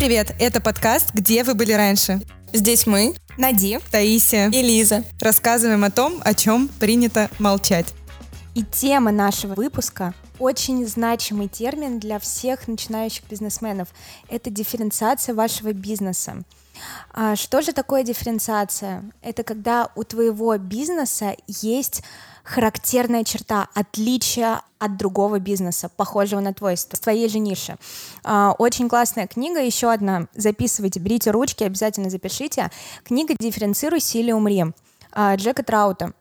Привет! Это подкаст «Где вы были раньше?». Здесь мы, Нади, Таисия и Лиза. Рассказываем о том, о чем принято молчать. И тема нашего выпуска – очень значимый термин для всех начинающих бизнесменов. Это дифференциация вашего бизнеса. А что же такое дифференциация? Это когда у твоего бизнеса есть характерная черта, отличие от другого бизнеса, похожего на твой, с твоей же ниши. А, очень классная книга, еще одна, записывайте, берите ручки, обязательно запишите. Книга «Дифференцируйся или умри» а, Джека Траута.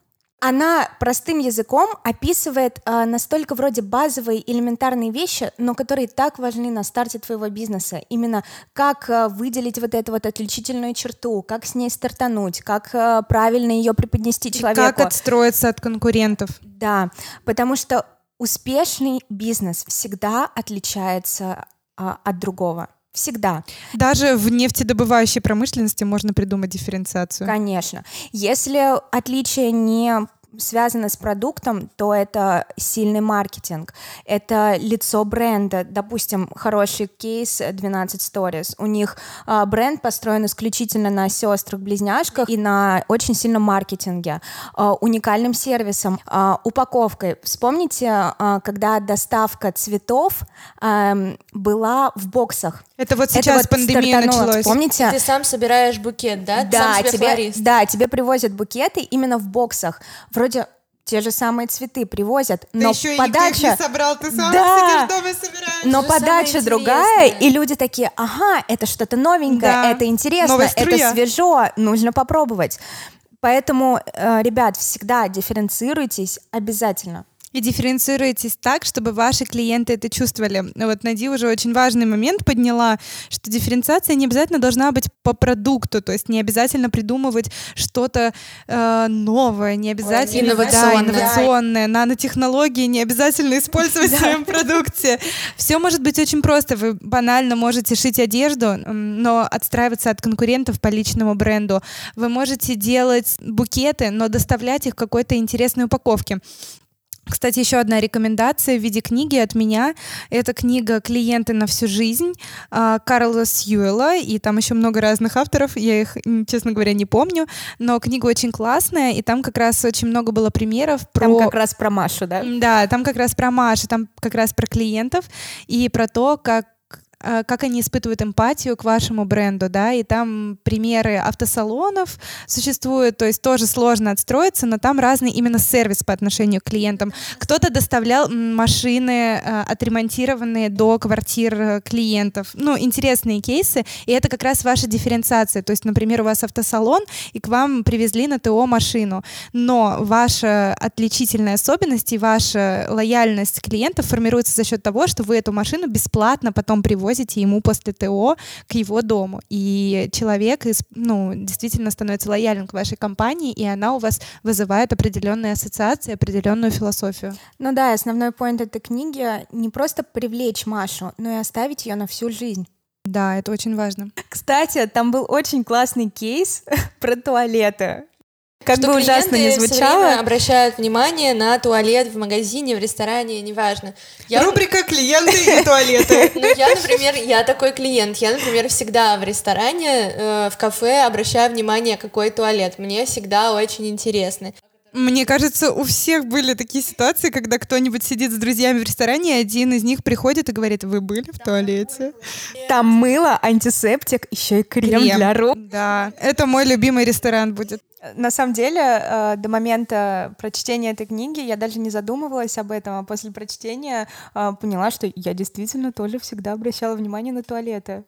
Она простым языком описывает э, настолько вроде базовые элементарные вещи, но которые так важны на старте твоего бизнеса. Именно как э, выделить вот эту вот отличительную черту, как с ней стартануть, как э, правильно ее преподнести человеку. Как отстроиться от конкурентов. Да, потому что успешный бизнес всегда отличается э, от другого. Всегда. Даже в нефтедобывающей промышленности можно придумать дифференциацию. Конечно. Если отличие не связано с продуктом, то это сильный маркетинг, это лицо бренда. Допустим, хороший кейс 12 Stories. У них э, бренд построен исключительно на сестрах-близняшках и на очень сильном маркетинге, э, уникальным сервисом, э, упаковкой. Вспомните, э, когда доставка цветов э, была в боксах. Это вот сейчас это вот пандемия началась. Помните? Ты сам собираешь букет, да? Да, сам себе тебе, флорист. да, тебе привозят букеты именно в боксах. Вроде те же самые цветы привозят, ты но еще подача... И не собрал, ты сам да, сидишь дома собираешь. Но подача другая, и люди такие, ага, это что-то новенькое, да. это интересно, это свежо, нужно попробовать. Поэтому, э, ребят, всегда дифференцируйтесь обязательно и дифференцируетесь так, чтобы ваши клиенты это чувствовали. Вот Нади уже очень важный момент подняла, что дифференциация не обязательно должна быть по продукту, то есть не обязательно придумывать что-то э, новое, не обязательно инновационное. Да, инновационное, нанотехнологии не обязательно использовать в своем продукте. Все может быть очень просто. Вы банально можете шить одежду, но отстраиваться от конкурентов по личному бренду. Вы можете делать букеты, но доставлять их в какой-то интересной упаковке. Кстати, еще одна рекомендация в виде книги от меня. Это книга «Клиенты на всю жизнь» а, Карла Сьюэлла, и там еще много разных авторов, я их, честно говоря, не помню, но книга очень классная, и там как раз очень много было примеров про... Там как раз про Машу, да? Да, там как раз про Машу, там как раз про клиентов. И про то, как как они испытывают эмпатию к вашему бренду, да, и там примеры автосалонов существуют, то есть тоже сложно отстроиться, но там разный именно сервис по отношению к клиентам. Кто-то доставлял машины э, отремонтированные до квартир э, клиентов. Ну, интересные кейсы, и это как раз ваша дифференциация. То есть, например, у вас автосалон, и к вам привезли на ТО машину, но ваша отличительная особенность и ваша лояльность клиентов формируется за счет того, что вы эту машину бесплатно потом привозите привозите ему после ТО к его дому. И человек ну, действительно становится лояльным к вашей компании, и она у вас вызывает определенные ассоциации, определенную философию. Ну да, основной поинт этой книги не просто привлечь Машу, но и оставить ее на всю жизнь. Да, это очень важно. Кстати, там был очень классный кейс про туалеты. Как что бы ужасно не звучало. обращают внимание на туалет в магазине, в ресторане, неважно. Я... Рубрика клиенты и туалеты. Ну, я, например, я такой клиент. Я, например, всегда в ресторане, э, в кафе обращаю внимание, какой туалет. Мне всегда очень интересно. Мне кажется, у всех были такие ситуации, когда кто-нибудь сидит с друзьями в ресторане, и один из них приходит и говорит, вы были в туалете? Там мыло, антисептик, еще и крем, крем. для рук. Да, это мой любимый ресторан будет. На самом деле, э, до момента прочтения этой книги я даже не задумывалась об этом, а после прочтения э, поняла, что я действительно тоже всегда обращала внимание на туалеты.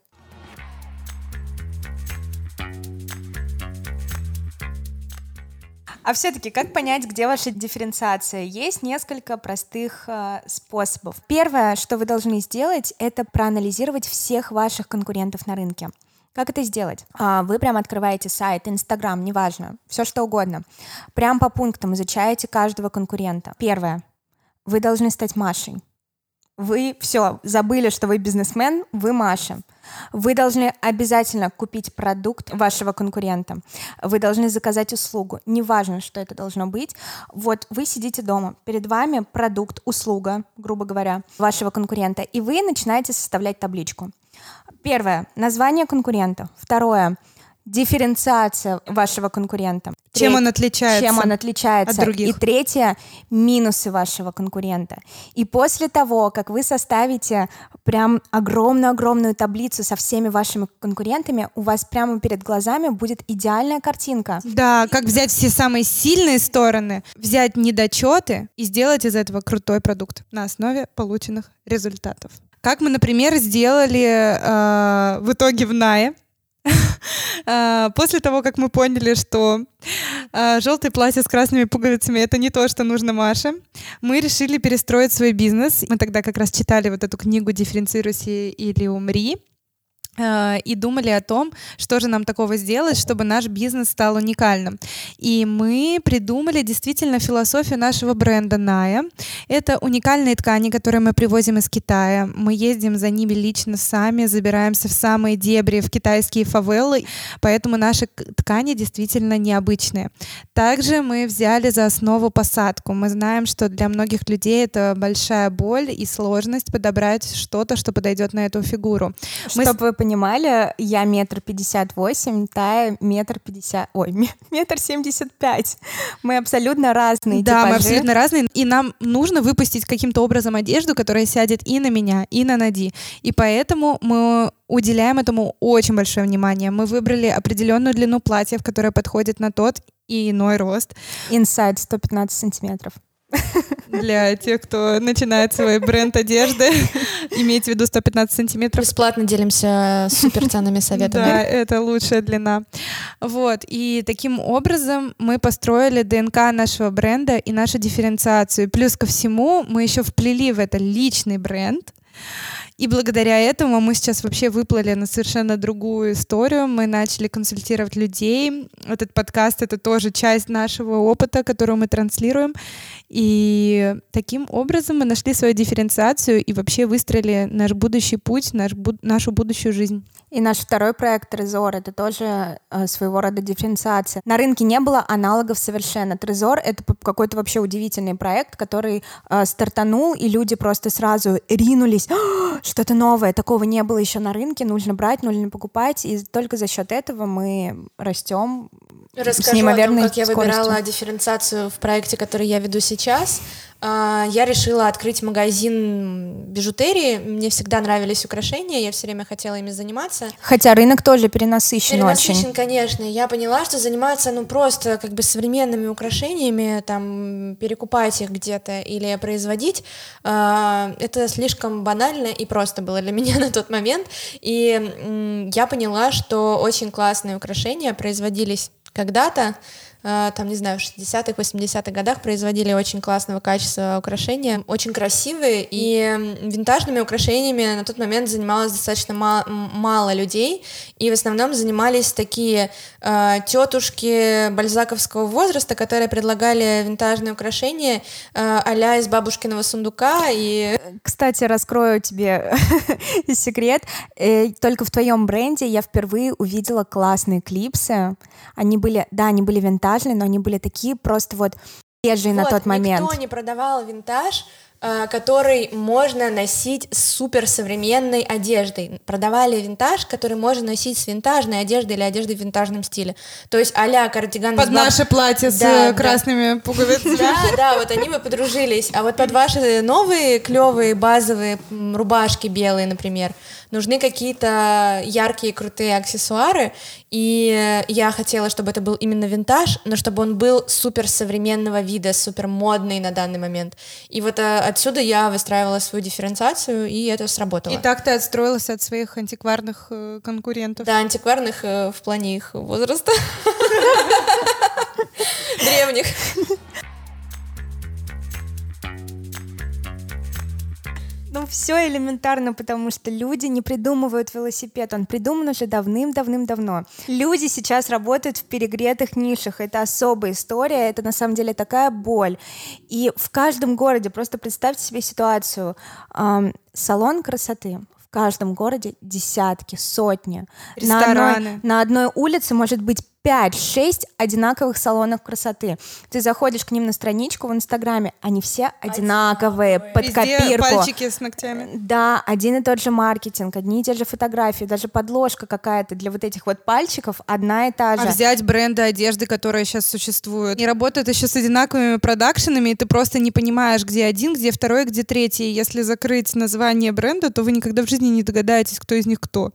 А все-таки как понять, где ваша дифференциация? Есть несколько простых э, способов. Первое, что вы должны сделать, это проанализировать всех ваших конкурентов на рынке. Как это сделать? А, вы прям открываете сайт, Инстаграм, неважно, все что угодно. Прям по пунктам изучаете каждого конкурента. Первое. Вы должны стать Машей. Вы все, забыли, что вы бизнесмен, вы Маша. Вы должны обязательно купить продукт вашего конкурента. Вы должны заказать услугу. Неважно, что это должно быть. Вот вы сидите дома, перед вами продукт, услуга, грубо говоря, вашего конкурента, и вы начинаете составлять табличку. Первое. Название конкурента. Второе дифференциация вашего конкурента. Чем он отличается? Чем он отличается. От других. И третье — минусы вашего конкурента. И после того, как вы составите прям огромную-огромную таблицу со всеми вашими конкурентами, у вас прямо перед глазами будет идеальная картинка. Да, как взять все самые сильные стороны, взять недочеты и сделать из этого крутой продукт на основе полученных результатов. Как мы, например, сделали э, в итоге в Нае, А, после того, как мы поняли, что а, желтое платье с красными пуговицами это не то, что нужно Маше, мы решили перестроить свой бизнес. Мы тогда как раз читали вот эту книгу «Дифференцируйся или умри», Э, и думали о том, что же нам такого сделать, чтобы наш бизнес стал уникальным. И мы придумали действительно философию нашего бренда Ная. Это уникальные ткани, которые мы привозим из Китая. Мы ездим за ними лично сами, забираемся в самые дебри, в китайские фавелы, поэтому наши ткани действительно необычные. Также мы взяли за основу посадку. Мы знаем, что для многих людей это большая боль и сложность подобрать что-то, что подойдет на эту фигуру. Чтобы мы понимали, я метр пятьдесят восемь, Тая метр пятьдесят... Ой, метр семьдесят пять. Мы абсолютно разные Да, типажи. мы абсолютно разные, и нам нужно выпустить каким-то образом одежду, которая сядет и на меня, и на Нади. И поэтому мы уделяем этому очень большое внимание. Мы выбрали определенную длину платьев, которая подходит на тот и иной рост. Inside 115 сантиметров для тех, кто начинает свой бренд одежды. Имейте в виду 115 сантиметров. Бесплатно делимся супер ценными советами. Да, это лучшая длина. Вот, и таким образом мы построили ДНК нашего бренда и нашу дифференциацию. Плюс ко всему мы еще вплели в это личный бренд, и благодаря этому мы сейчас вообще выплыли на совершенно другую историю. Мы начали консультировать людей. Этот подкаст — это тоже часть нашего опыта, которую мы транслируем. И таким образом мы нашли свою дифференциацию и вообще выстроили наш будущий путь, наш, нашу будущую жизнь. И наш второй проект Трезор это тоже э, своего рода дифференциация. На рынке не было аналогов совершенно. Трезор это какой-то вообще удивительный проект, который э, стартанул, и люди просто сразу ринулись. Что-то новое, такого не было еще на рынке, нужно брать, нужно покупать. И только за счет этого мы растем Расскажу с неимоверной о том, как я скоростью. выбирала дифференциацию в проекте, который я веду сейчас. А, я решила открыть магазин бижутерии. Мне всегда нравились украшения, я все время хотела ими заниматься. Хотя рынок тоже перенасыщен, перенасыщен очень. конечно. Я поняла, что заниматься, ну, просто как бы современными украшениями, там, перекупать их где-то или производить, э, это слишком банально и просто было для меня на тот момент. И э, я поняла, что очень классные украшения производились когда-то, там, не знаю, в 60-х, 80-х годах производили очень классного качества украшения, очень красивые, и винтажными украшениями на тот момент занималось достаточно мало, мало людей, и в основном занимались такие э, тетушки бальзаковского возраста, которые предлагали винтажные украшения э, а из бабушкиного сундука. И... Кстати, раскрою тебе секрет. Э, только в твоем бренде я впервые увидела классные клипсы. Они были, да, они были винтажные, но они были такие просто вот свежие вот, на тот момент. Никто не продавал винтаж, Э, который можно носить с суперсовременной одеждой. Продавали винтаж, который можно носить с винтажной одеждой или одеждой в винтажном стиле. То есть а-ля кардиган... Под наше платье да, с красными да. пуговицами. Да, да, вот они бы подружились. А вот под ваши новые клевые базовые рубашки белые, например, нужны какие-то яркие, крутые аксессуары, и я хотела, чтобы это был именно винтаж, но чтобы он был супер современного вида, супер модный на данный момент. И вот а, отсюда я выстраивала свою дифференциацию, и это сработало. И так ты отстроилась от своих антикварных э, конкурентов? Да, антикварных э, в плане их возраста. Древних. Ну, все элементарно, потому что люди не придумывают велосипед. Он придуман уже давным-давным-давно. Люди сейчас работают в перегретых нишах. Это особая история, это на самом деле такая боль. И в каждом городе, просто представьте себе ситуацию, эм, салон красоты, в каждом городе десятки, сотни. Рестораны. На одной, на одной улице может быть 5-6 одинаковых салонов красоты. Ты заходишь к ним на страничку в Инстаграме, они все одинаковые, под Везде копирку. пальчики с ногтями. Да, один и тот же маркетинг, одни и те же фотографии, даже подложка какая-то для вот этих вот пальчиков одна и та же. А взять бренды одежды, которые сейчас существуют. И работают еще с одинаковыми продакшенами, и ты просто не понимаешь, где один, где второй, где третий. Если закрыть название бренда, то вы никогда в жизни не догадаетесь, кто из них кто.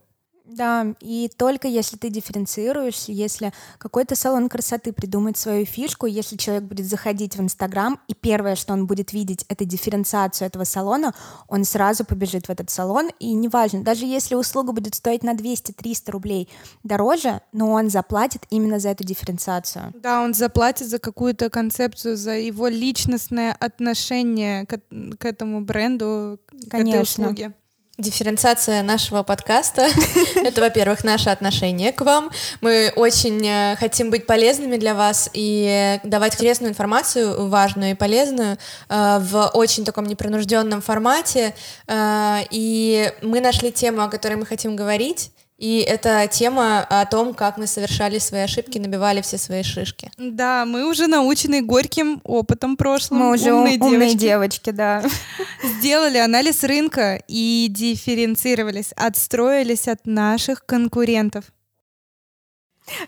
Да, и только если ты дифференцируешься, если какой-то салон красоты придумает свою фишку, если человек будет заходить в Инстаграм, и первое, что он будет видеть, это дифференциацию этого салона, он сразу побежит в этот салон, и неважно, даже если услуга будет стоить на 200-300 рублей дороже, но он заплатит именно за эту дифференциацию. Да, он заплатит за какую-то концепцию, за его личностное отношение к, к этому бренду, к этой Конечно. услуге. Дифференциация нашего подкаста — это, во-первых, наше отношение к вам. Мы очень э, хотим быть полезными для вас и давать интересную информацию, важную и полезную, э, в очень таком непринужденном формате. Э, И мы нашли тему, о которой мы хотим говорить. И это тема о том, как мы совершали свои ошибки, набивали все свои шишки. Да, мы уже научены горьким опытом прошлым. Мы уже умные умные девочки. девочки, да. Сделали анализ рынка и дифференцировались, отстроились от наших конкурентов.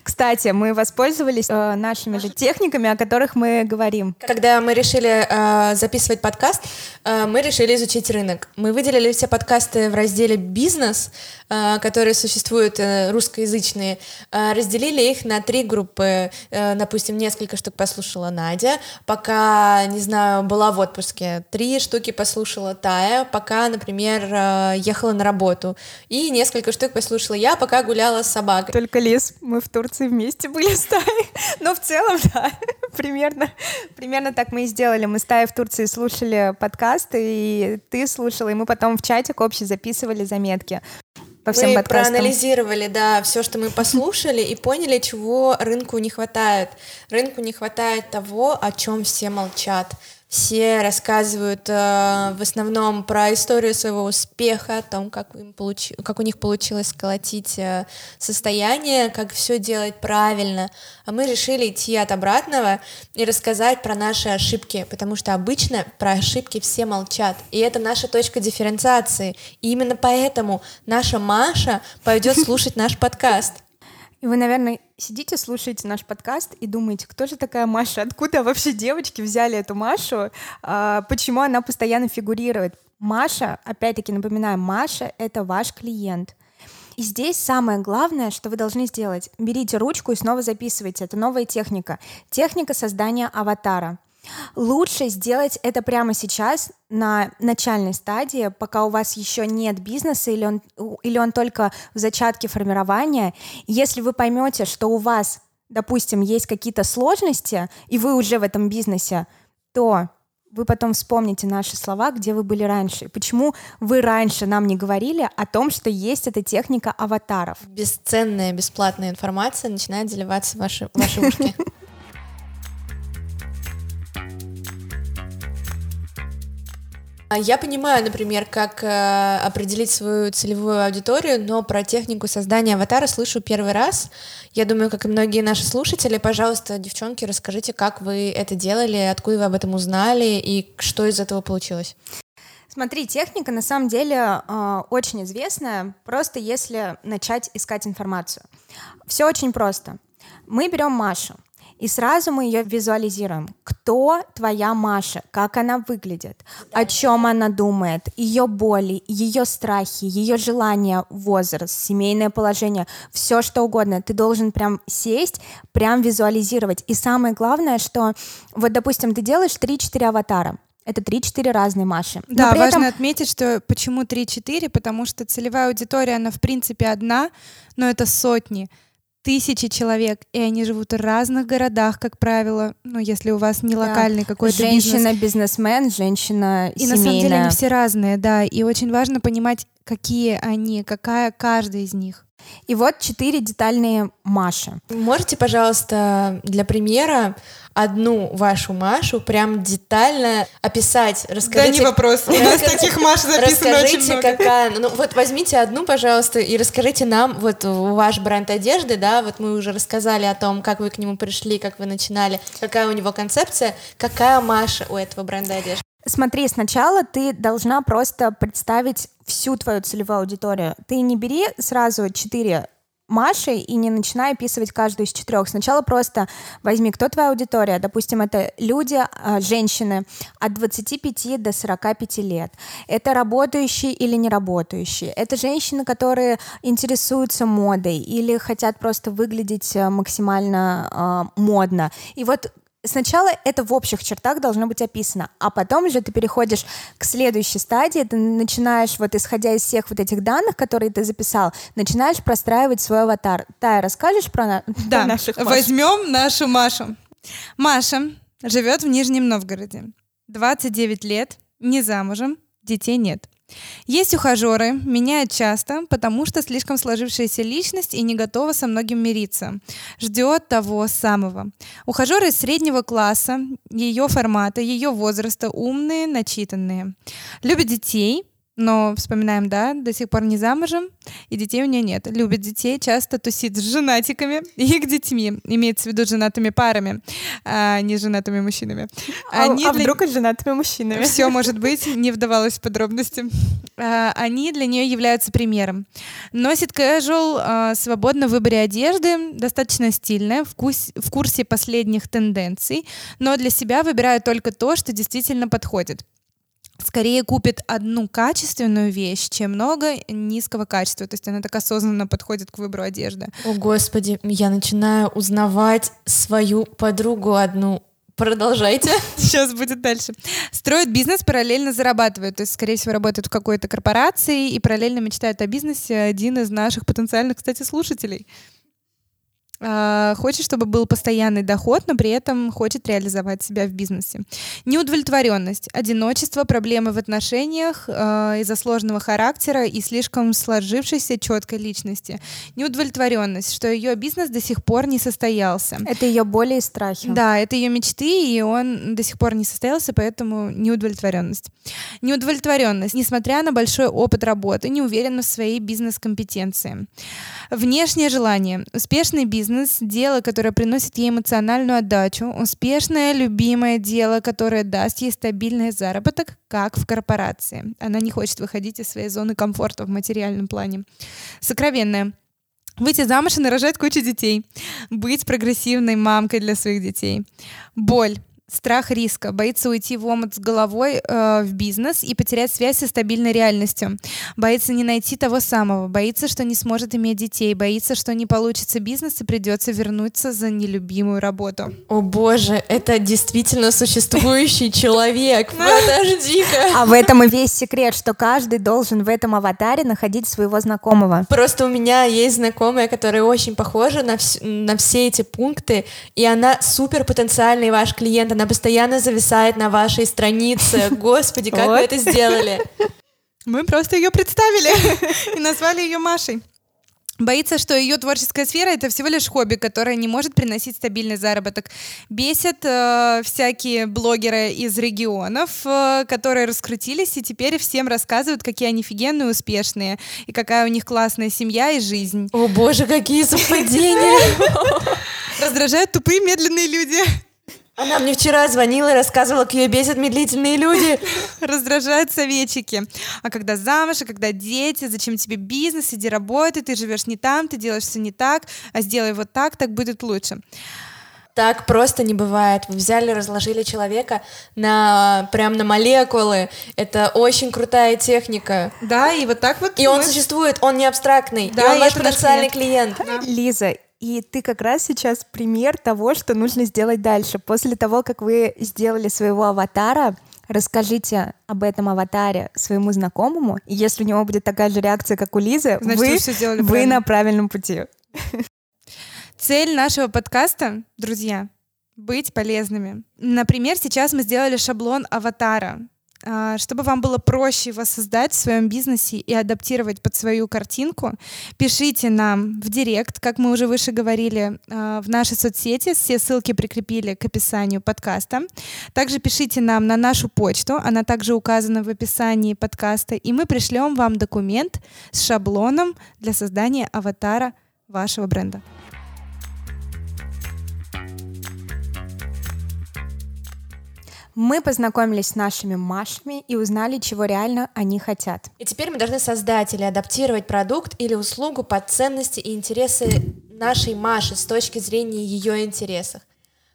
Кстати, мы воспользовались э, нашими же техниками, о которых мы говорим. Когда мы решили э, записывать подкаст, э, мы решили изучить рынок. Мы выделили все подкасты в разделе «Бизнес», э, которые существуют, э, русскоязычные, э, разделили их на три группы. Э, допустим, несколько штук послушала Надя, пока, не знаю, была в отпуске. Три штуки послушала Тая, пока, например, э, ехала на работу. И несколько штук послушала я, пока гуляла с собакой. Только лес, мы в Турции вместе были с Таей. Но в целом, да, примерно, примерно так мы и сделали. Мы с Таей в Турции слушали подкасты, и ты слушала, и мы потом в чатик общий записывали заметки по всем мы подкастам. проанализировали, да, все, что мы послушали, и поняли, чего рынку не хватает. Рынку не хватает того, о чем все молчат. Все рассказывают э, в основном про историю своего успеха, о том, как, им получи- как у них получилось сколотить э, состояние, как все делать правильно. А мы решили идти от обратного и рассказать про наши ошибки, потому что обычно про ошибки все молчат. И это наша точка дифференциации. И именно поэтому наша Маша пойдет слушать наш подкаст. И вы, наверное, сидите, слушаете наш подкаст и думаете, кто же такая Маша? Откуда вообще девочки взяли эту Машу? А, почему она постоянно фигурирует? Маша, опять-таки напоминаю, Маша — это ваш клиент. И здесь самое главное, что вы должны сделать. Берите ручку и снова записывайте. Это новая техника. Техника создания аватара. Лучше сделать это прямо сейчас, на начальной стадии, пока у вас еще нет бизнеса или он, или он только в зачатке формирования. Если вы поймете, что у вас, допустим, есть какие-то сложности, и вы уже в этом бизнесе, то вы потом вспомните наши слова, где вы были раньше. Почему вы раньше нам не говорили о том, что есть эта техника аватаров? Бесценная, бесплатная информация начинает заливаться в ваши, в ваши ушки. Я понимаю, например, как э, определить свою целевую аудиторию, но про технику создания аватара слышу первый раз. Я думаю, как и многие наши слушатели, пожалуйста, девчонки, расскажите, как вы это делали, откуда вы об этом узнали и что из этого получилось. Смотри, техника на самом деле э, очень известная, просто если начать искать информацию. Все очень просто. Мы берем Машу, и сразу мы ее визуализируем. Кто твоя Маша? Как она выглядит? О чем она думает? Ее боли, ее страхи, ее желания, возраст, семейное положение, все что угодно. Ты должен прям сесть, прям визуализировать. И самое главное, что вот, допустим, ты делаешь 3-4 аватара. Это 3-4 разные Маши. Да, при важно этом- отметить, что почему 3-4, потому что целевая аудитория, она в принципе одна, но это сотни, тысячи человек, и они живут в разных городах, как правило, ну, если у вас не Да. локальный какой-то бизнес. Женщина-бизнесмен, женщина И на самом деле они все разные, да, и очень важно понимать, какие они, какая каждая из них. И вот четыре детальные Маши. Можете, пожалуйста, для примера одну вашу Машу прям детально описать, раскажите. Да не вопрос, у нас таких Маш записано Расскажите, очень много. какая, ну вот возьмите одну, пожалуйста, и расскажите нам, вот ваш бренд одежды, да, вот мы уже рассказали о том, как вы к нему пришли, как вы начинали, какая у него концепция, какая Маша у этого бренда одежды. Смотри, сначала ты должна просто представить всю твою целевую аудиторию. Ты не бери сразу четыре Маши и не начинай описывать каждую из четырех. Сначала просто возьми, кто твоя аудитория. Допустим, это люди, а, женщины от 25 до 45 лет. Это работающие или не работающие. Это женщины, которые интересуются модой или хотят просто выглядеть э, максимально э, модно. И вот Сначала это в общих чертах должно быть описано, а потом уже ты переходишь к следующей стадии, ты начинаешь, вот исходя из всех вот этих данных, которые ты записал, начинаешь простраивать свой аватар. Тая, расскажешь про, на- Да, про наших Маш? возьмем нашу Машу. Маша живет в Нижнем Новгороде. 29 лет, не замужем, детей нет. Есть ухажеры, меняют часто, потому что слишком сложившаяся личность и не готова со многим мириться. Ждет того самого. Ухажеры среднего класса, ее формата, ее возраста, умные, начитанные. Любят детей, но вспоминаем, да, до сих пор не замужем, и детей у нее нет. Любит детей, часто тусит с женатиками и их детьми, имеется в виду женатыми парами, а не женатыми мужчинами. А, Они а для- вдруг с женатыми мужчинами? все может быть, не вдавалась в подробности. А, Они для нее являются примером. Носит casual, а, свободно в выборе одежды, достаточно стильная, в, кус- в курсе последних тенденций, но для себя выбирает только то, что действительно подходит. Скорее купит одну качественную вещь, чем много низкого качества. То есть она так осознанно подходит к выбору одежды. О, Господи, я начинаю узнавать свою подругу одну. Продолжайте. Сейчас будет дальше. Строит бизнес, параллельно зарабатывает. То есть, скорее всего, работает в какой-то корпорации и параллельно мечтает о бизнесе один из наших потенциальных, кстати, слушателей. А, Хочет, чтобы был постоянный доход, но при этом хочет реализовать себя в бизнесе. Неудовлетворенность, одиночество, проблемы в отношениях э, из-за сложного характера и слишком сложившейся четкой личности. Неудовлетворенность, что ее бизнес до сих пор не состоялся. Это ее боли и страхи. Да, это ее мечты, и он до сих пор не состоялся, поэтому неудовлетворенность. Неудовлетворенность, несмотря на большой опыт работы, не уверена в своей бизнес-компетенции. Внешнее желание. Успешный бизнес, дело, которое приносит ей эмоциональную отдачу, успешное, любимое дело, которое даст ей стабильный заработок, как в корпорации. Она не хочет выходить из своей зоны комфорта в материальном плане. Сокровенное. Выйти замуж и нарожать кучу детей. Быть прогрессивной мамкой для своих детей. Боль. Страх риска, боится уйти в омут с головой э, в бизнес и потерять связь со стабильной реальностью. Боится не найти того самого, боится, что не сможет иметь детей, боится, что не получится бизнес и придется вернуться за нелюбимую работу. О боже, это действительно существующий человек. Подожди-ка. А в этом и весь секрет, что каждый должен в этом аватаре находить своего знакомого. Просто у меня есть знакомая, которая очень похожа на, вс- на все эти пункты, и она супер потенциальный ваш клиент, она постоянно зависает на вашей странице. Господи, как вы Вот. это сделали? Мы просто ее представили и назвали ее Машей. Боится, что ее творческая сфера это всего лишь хобби, которое не может приносить стабильный заработок. Бесят э, всякие блогеры из регионов, э, которые раскрутились и теперь всем рассказывают, какие они офигенные, успешные, и какая у них классная семья и жизнь. О боже, какие совпадения! Раздражают тупые медленные люди. Она мне вчера звонила и рассказывала, как ее бесят медлительные люди. Раздражают советчики. А когда замуж, а когда дети, зачем тебе бизнес, иди работай, ты живешь не там, ты делаешь все не так, а сделай вот так, так будет лучше. Так просто не бывает. Вы взяли, разложили человека на прям на молекулы. Это очень крутая техника. Да, и вот так вот. И он существует, он не абстрактный. Да, и он и ваш потенциальный клиент. Лиза, и ты как раз сейчас пример того, что нужно сделать дальше. После того, как вы сделали своего аватара, расскажите об этом аватаре своему знакомому, и если у него будет такая же реакция, как у Лизы, Значит, вы, вы сделали вы правильно. на правильном пути. Цель нашего подкаста, друзья, быть полезными. Например, сейчас мы сделали шаблон аватара. А, чтобы вам было проще его создать в своем бизнесе и адаптировать под свою картинку, пишите нам в директ, как мы уже выше говорили, а, в наши соцсети. Все ссылки прикрепили к описанию подкаста. Также пишите нам на нашу почту, она также указана в описании подкаста, и мы пришлем вам документ с шаблоном для создания аватара вашего бренда. Мы познакомились с нашими Машами и узнали, чего реально они хотят. И теперь мы должны создать или адаптировать продукт или услугу под ценности и интересы нашей Маши с точки зрения ее интересов.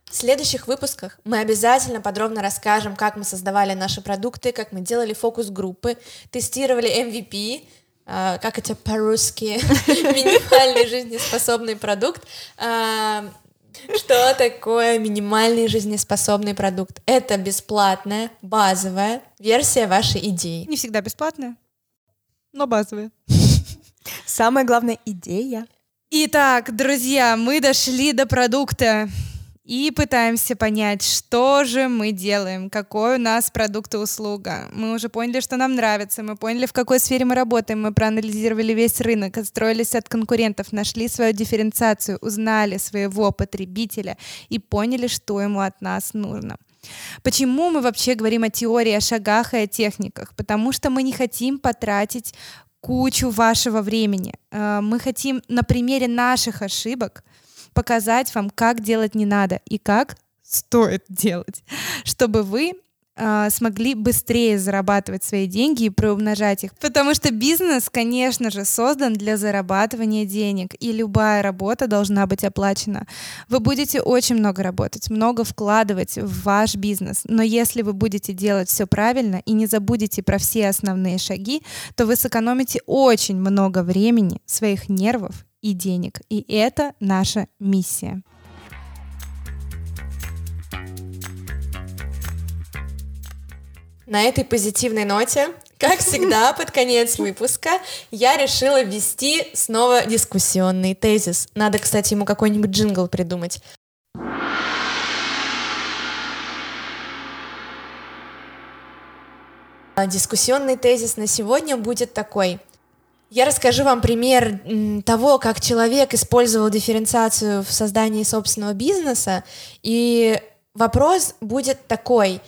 В следующих выпусках мы обязательно подробно расскажем, как мы создавали наши продукты, как мы делали фокус-группы, тестировали MVP, Uh, как это по-русски, минимальный жизнеспособный продукт, uh, что такое минимальный жизнеспособный продукт? Это бесплатная, базовая версия вашей идеи. Не всегда бесплатная, но базовая. Самая главная идея. Итак, друзья, мы дошли до продукта и пытаемся понять, что же мы делаем, какой у нас продукт и услуга. Мы уже поняли, что нам нравится, мы поняли, в какой сфере мы работаем, мы проанализировали весь рынок, отстроились от конкурентов, нашли свою дифференциацию, узнали своего потребителя и поняли, что ему от нас нужно. Почему мы вообще говорим о теории, о шагах и о техниках? Потому что мы не хотим потратить кучу вашего времени. Э, мы хотим на примере наших ошибок показать вам, как делать не надо и как стоит делать, чтобы вы э, смогли быстрее зарабатывать свои деньги и приумножать их. Потому что бизнес, конечно же, создан для зарабатывания денег, и любая работа должна быть оплачена. Вы будете очень много работать, много вкладывать в ваш бизнес, но если вы будете делать все правильно и не забудете про все основные шаги, то вы сэкономите очень много времени, своих нервов и денег. И это наша миссия. На этой позитивной ноте, как всегда, под конец выпуска я решила ввести снова дискуссионный тезис. Надо, кстати, ему какой-нибудь джингл придумать. Дискуссионный тезис на сегодня будет такой – я расскажу вам пример того, как человек использовал дифференциацию в создании собственного бизнеса. И вопрос будет такой.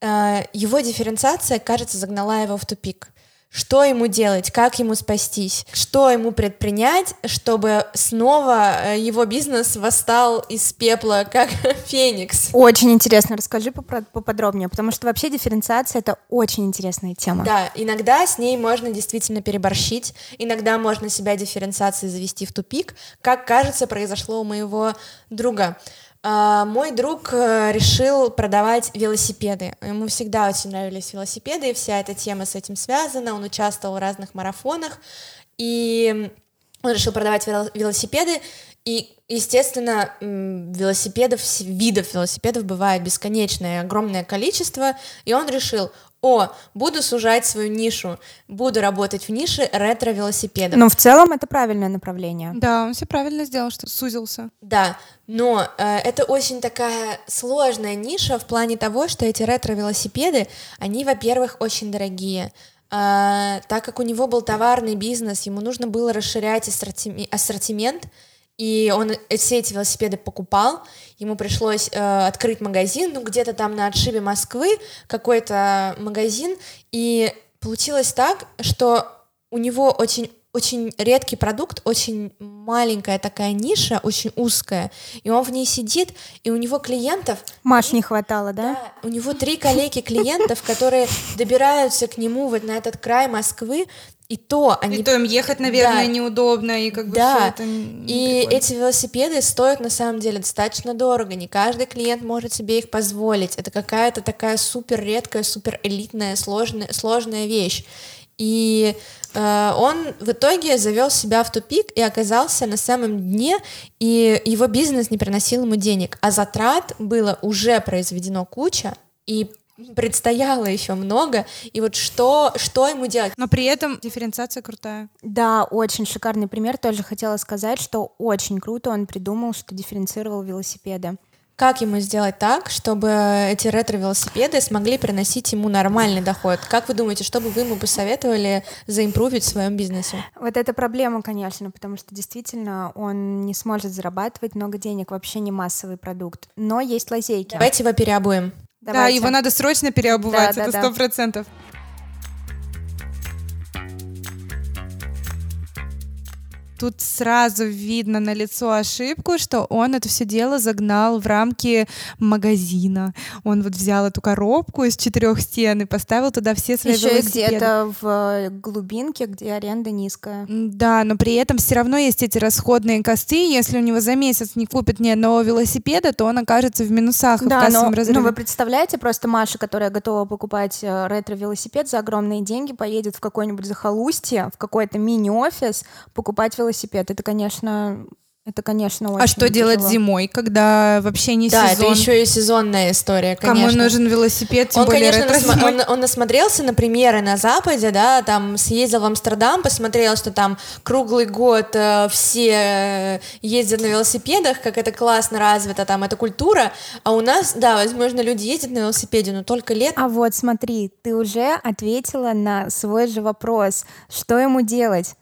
Э, его дифференциация, кажется, загнала его в тупик. Что ему делать, как ему спастись, что ему предпринять, чтобы снова э, его бизнес восстал из пепла, как феникс. Очень интересно, расскажи поподробнее, потому что вообще дифференциация — это очень интересная тема. Да, иногда с ней можно действительно переборщить, иногда можно себя дифференциацией завести в тупик, как, кажется, произошло у моего друга. Uh, мой друг uh, решил продавать велосипеды. Ему всегда очень нравились велосипеды, и вся эта тема с этим связана. Он участвовал в разных марафонах, и он решил продавать велосипеды. И, естественно, велосипедов, видов велосипедов бывает бесконечное, огромное количество, и он решил, о, буду сужать свою нишу, буду работать в нише ретро-велосипедов. Но в целом это правильное направление. Да, он все правильно сделал, что сузился. Да, но э, это очень такая сложная ниша в плане того, что эти ретро-велосипеды, они, во-первых, очень дорогие. Э, так как у него был товарный бизнес, ему нужно было расширять ассортимент, и он все эти велосипеды покупал, ему пришлось э, открыть магазин, ну где-то там на отшибе Москвы какой-то магазин, и получилось так, что у него очень очень редкий продукт, очень маленькая такая ниша, очень узкая, и он в ней сидит, и у него клиентов... Маш не хватало, да? Да, у него три коллеги клиентов, которые добираются к нему вот на этот край Москвы, и то они... И то им ехать, наверное, да. неудобно, и как бы да. это И прикольно. эти велосипеды стоят на самом деле достаточно дорого, не каждый клиент может себе их позволить. Это какая-то такая супер редкая, супер элитная, сложная, сложная вещь. И э, он в итоге завел себя в тупик и оказался на самом дне, и его бизнес не приносил ему денег, а затрат было уже произведено куча, и предстояло еще много, и вот что, что ему делать? Но при этом дифференциация крутая. Да, очень шикарный пример. Тоже хотела сказать, что очень круто он придумал, что дифференцировал велосипеды. Как ему сделать так, чтобы эти ретро-велосипеды смогли приносить ему нормальный доход? Как вы думаете, что бы вы ему посоветовали заимпровить в своем бизнесе? Вот это проблема, конечно, потому что действительно он не сможет зарабатывать много денег, вообще не массовый продукт. Но есть лазейки. Давайте его переобуем. Да, его надо срочно переобувать, Да, да, это да. сто процентов. Тут сразу видно на лицо ошибку, что он это все дело загнал в рамки магазина. Он вот взял эту коробку из четырех стен и поставил туда все свои Еще велосипеды. где-то в э, глубинке, где аренда низкая. Да, но при этом все равно есть эти расходные косты. Если у него за месяц не купит ни одного велосипеда, то он окажется в минусах и в Да, кассовом но, разрыве. ну вы представляете, просто Маша, которая готова покупать э, ретро-велосипед за огромные деньги, поедет в какое-нибудь захолустье, в какой-то мини-офис покупать велосипед. Это, конечно, это, конечно, очень А что делать тяжело. зимой, когда вообще не Да, сезон? это еще и сезонная история, Кому конечно. нужен велосипед, тем он, более конечно, насма- он, он насмотрелся на примеры на Западе, да, там съездил в Амстердам, посмотрел, что там круглый год э, все э, ездят на велосипедах, как это классно развито, там эта культура, а у нас, да, возможно, люди ездят на велосипеде, но только лет. А вот смотри, ты уже ответила на свой же вопрос. Что ему делать?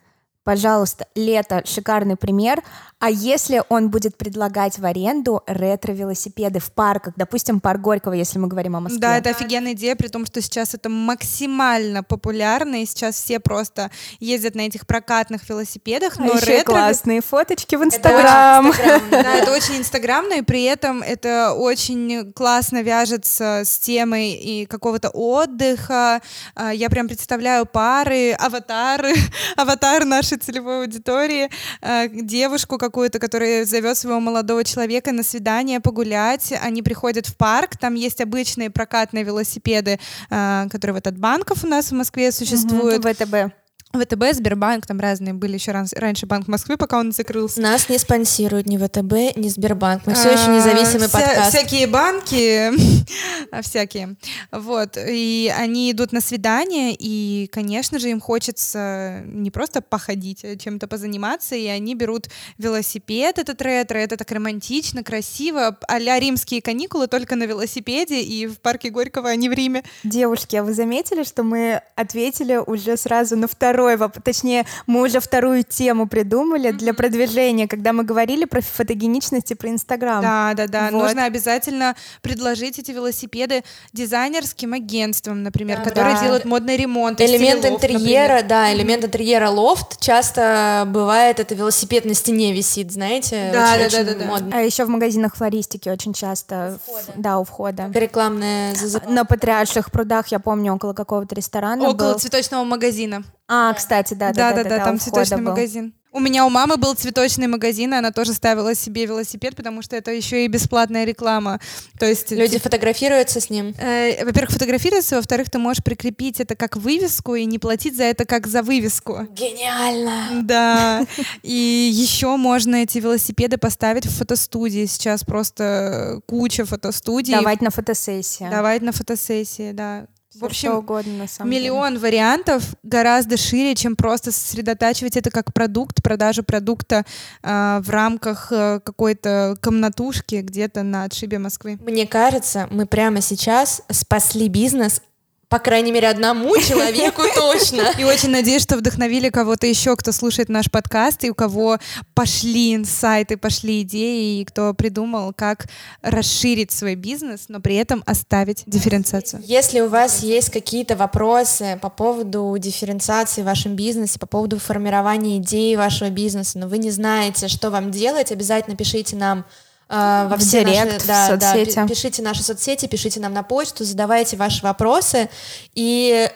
Пожалуйста, лето шикарный пример. А если он будет предлагать в аренду ретро-велосипеды в парках, допустим, парк Горького, если мы говорим о Москве. Да, это офигенная идея, при том, что сейчас это максимально популярно, и сейчас все просто ездят на этих прокатных велосипедах, А но еще ретро... классные фоточки в Инстаграм. Да, это очень инстаграмно, и при этом это очень классно вяжется с темой и какого-то отдыха. А, Я прям представляю пары, аватары, аватар нашей целевой аудитории, а, девушку какую-то, которая зовет своего молодого человека на свидание погулять. Они приходят в парк, там есть обычные прокатные велосипеды, а, которые вот от банков у нас в Москве существуют. Мгм, ВТБ. ВТБ, Сбербанк, там разные были еще ран- раньше Банк Москвы, пока он закрылся. Нас не спонсирует ни ВТБ, ни Сбербанк. Мы все еще независимый А, вся- подкаст. Всякие банки, а, всякие. Вот. И они идут на свидание, и, конечно же, им хочется не просто походить, а чем-то позаниматься, и они берут велосипед, этот ретро, это так романтично, красиво, а-ля римские каникулы только на велосипеде, и в парке Горького они в Риме. Девушки, а вы заметили, что мы ответили уже сразу на второй вопрос? Точнее, мы уже вторую тему придумали для продвижения, когда мы говорили про фотогеничность и про Инстаграм. Да, да, да. Вот. Нужно обязательно предложить эти велосипеды дизайнерским агентствам, например, Да. которые Да. делают модный ремонт. Элемент лофт, интерьера, например. да, элемент интерьера лофт. Часто бывает это велосипед на стене висит, знаете? Да, очень- да, очень да, да, да. модно. А еще в магазинах флористики очень часто. в- Да, у входа. Рекламная зазывалка. На потрясших прудах, я помню, около какого-то ресторана Около был. цветочного магазина. А, кстати, да, да, Да, да, да, там цветочный был. магазин. У меня у мамы был цветочный магазин, и она тоже ставила себе велосипед, потому что это еще и бесплатная реклама. То есть Люди фотографируются с ним. э, во-первых, фотографироваться, во-вторых, ты можешь прикрепить это как вывеску и не платить за это как за вывеску. Гениально! Да, и еще можно эти велосипеды поставить в фотостудии. Сейчас просто куча фотостудий. Давать на фотосессии. Давать на фотосессии, да. В общем, угодно, на самом деле. миллион вариантов гораздо шире, чем просто сосредотачивать это как продукт, продажу продукта а, в рамках э, какой-то комнатушки где-то на отшибе Москвы. Мне кажется, мы прямо сейчас спасли бизнес, по крайней мере, одному человеку точно. И очень надеюсь, что вдохновили кого-то еще, кто слушает наш подкаст, и у кого пошли инсайты, пошли идеи, и кто придумал, как расширить свой бизнес, но при этом оставить дифференциацию. Если у вас есть какие-то вопросы по поводу дифференциации в вашем бизнесе, по поводу формирования идеи вашего бизнеса, но вы не знаете, что вам делать, обязательно пишите нам э, во все директ, наши, в да, да, соцсети. пишите наши соцсети, пишите нам на почту, задавайте ваши вопросы, и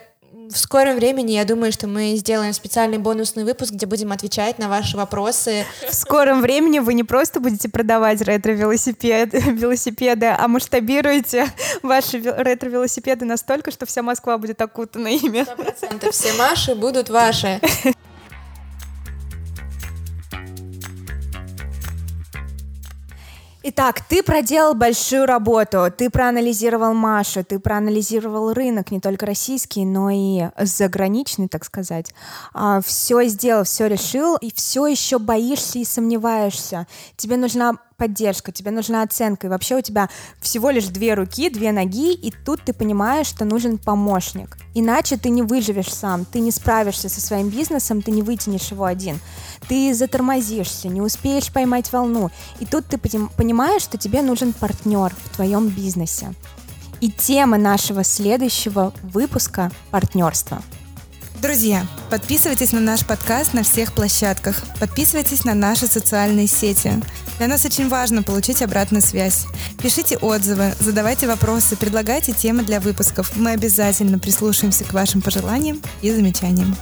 в скором времени, я думаю, что мы сделаем специальный бонусный выпуск, где будем отвечать на ваши вопросы. В скором времени вы не просто будете продавать ретро-велосипед, велосипеды, а масштабируете ваши ве- ретро-велосипеды настолько, что вся Москва будет окутана ими. 100% все Маши будут ваши. Итак, ты проделал большую работу, ты проанализировал Машу, ты проанализировал рынок, не только российский, но и заграничный, так сказать. все сделал, все решил, и все еще боишься и сомневаешься. Тебе нужна поддержка, тебе нужна оценка, и вообще у тебя всего лишь две руки, две ноги, и тут ты понимаешь, что нужен помощник. Иначе ты не выживешь сам, ты не справишься со своим бизнесом, ты не вытянешь его один. Ты затормозишься, не успеешь поймать волну. И тут ты понимаешь, что тебе нужен партнер в твоем бизнесе. И тема нашего следующего выпуска — партнерство. Друзья, подписывайтесь на наш подкаст на всех площадках. Подписывайтесь на наши социальные сети. Для нас очень важно получить обратную связь. Пишите отзывы, задавайте вопросы, предлагайте темы для выпусков. Мы обязательно прислушаемся к вашим пожеланиям и замечаниям.